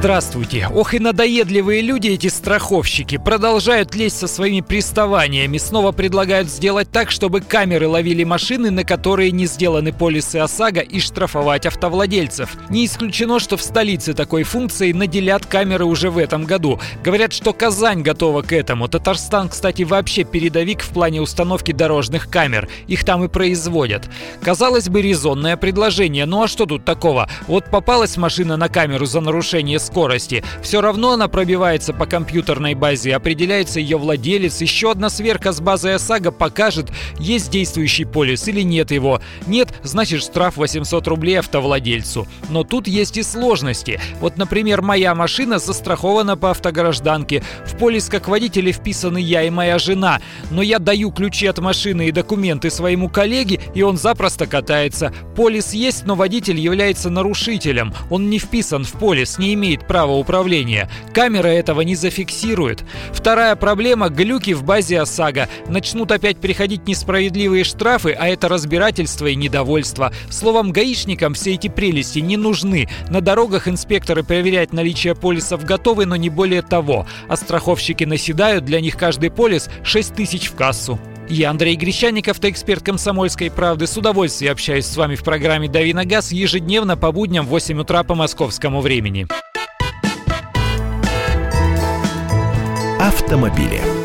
Здравствуйте. Ох и надоедливые люди эти страховщики. Продолжают лезть со своими приставаниями. Снова предлагают сделать так, чтобы камеры ловили машины, на которые не сделаны полисы ОСАГО и штрафовать автовладельцев. Не исключено, что в столице такой функцией наделят камеры уже в этом году. Говорят, что Казань готова к этому. Татарстан, кстати, вообще передовик в плане установки дорожных камер. Их там и производят. Казалось бы, резонное предложение. Ну а что тут такого? Вот попалась машина на камеру за нарушение скорости. Все равно она пробивается по компьютерной базе, определяется ее владелец. Еще одна сверка с базой ОСАГО покажет, есть действующий полис или нет его. Нет, значит штраф 800 рублей автовладельцу. Но тут есть и сложности. Вот, например, моя машина застрахована по автогражданке. В полис как водители вписаны я и моя жена. Но я даю ключи от машины и документы своему коллеге, и он запросто катается. Полис есть, но водитель является нарушителем. Он не вписан в полис, не имеет имеет право управления. Камера этого не зафиксирует. Вторая проблема – глюки в базе ОСАГО. Начнут опять приходить несправедливые штрафы, а это разбирательство и недовольство. Словом, гаишникам все эти прелести не нужны. На дорогах инспекторы проверять наличие полисов готовы, но не более того. А страховщики наседают, для них каждый полис 6 тысяч в кассу. Я Андрей Гречаник, автоэксперт «Комсомольской правды». С удовольствием общаюсь с вами в программе «Дави на газ» ежедневно по будням в 8 утра по московскому времени. Автомобили.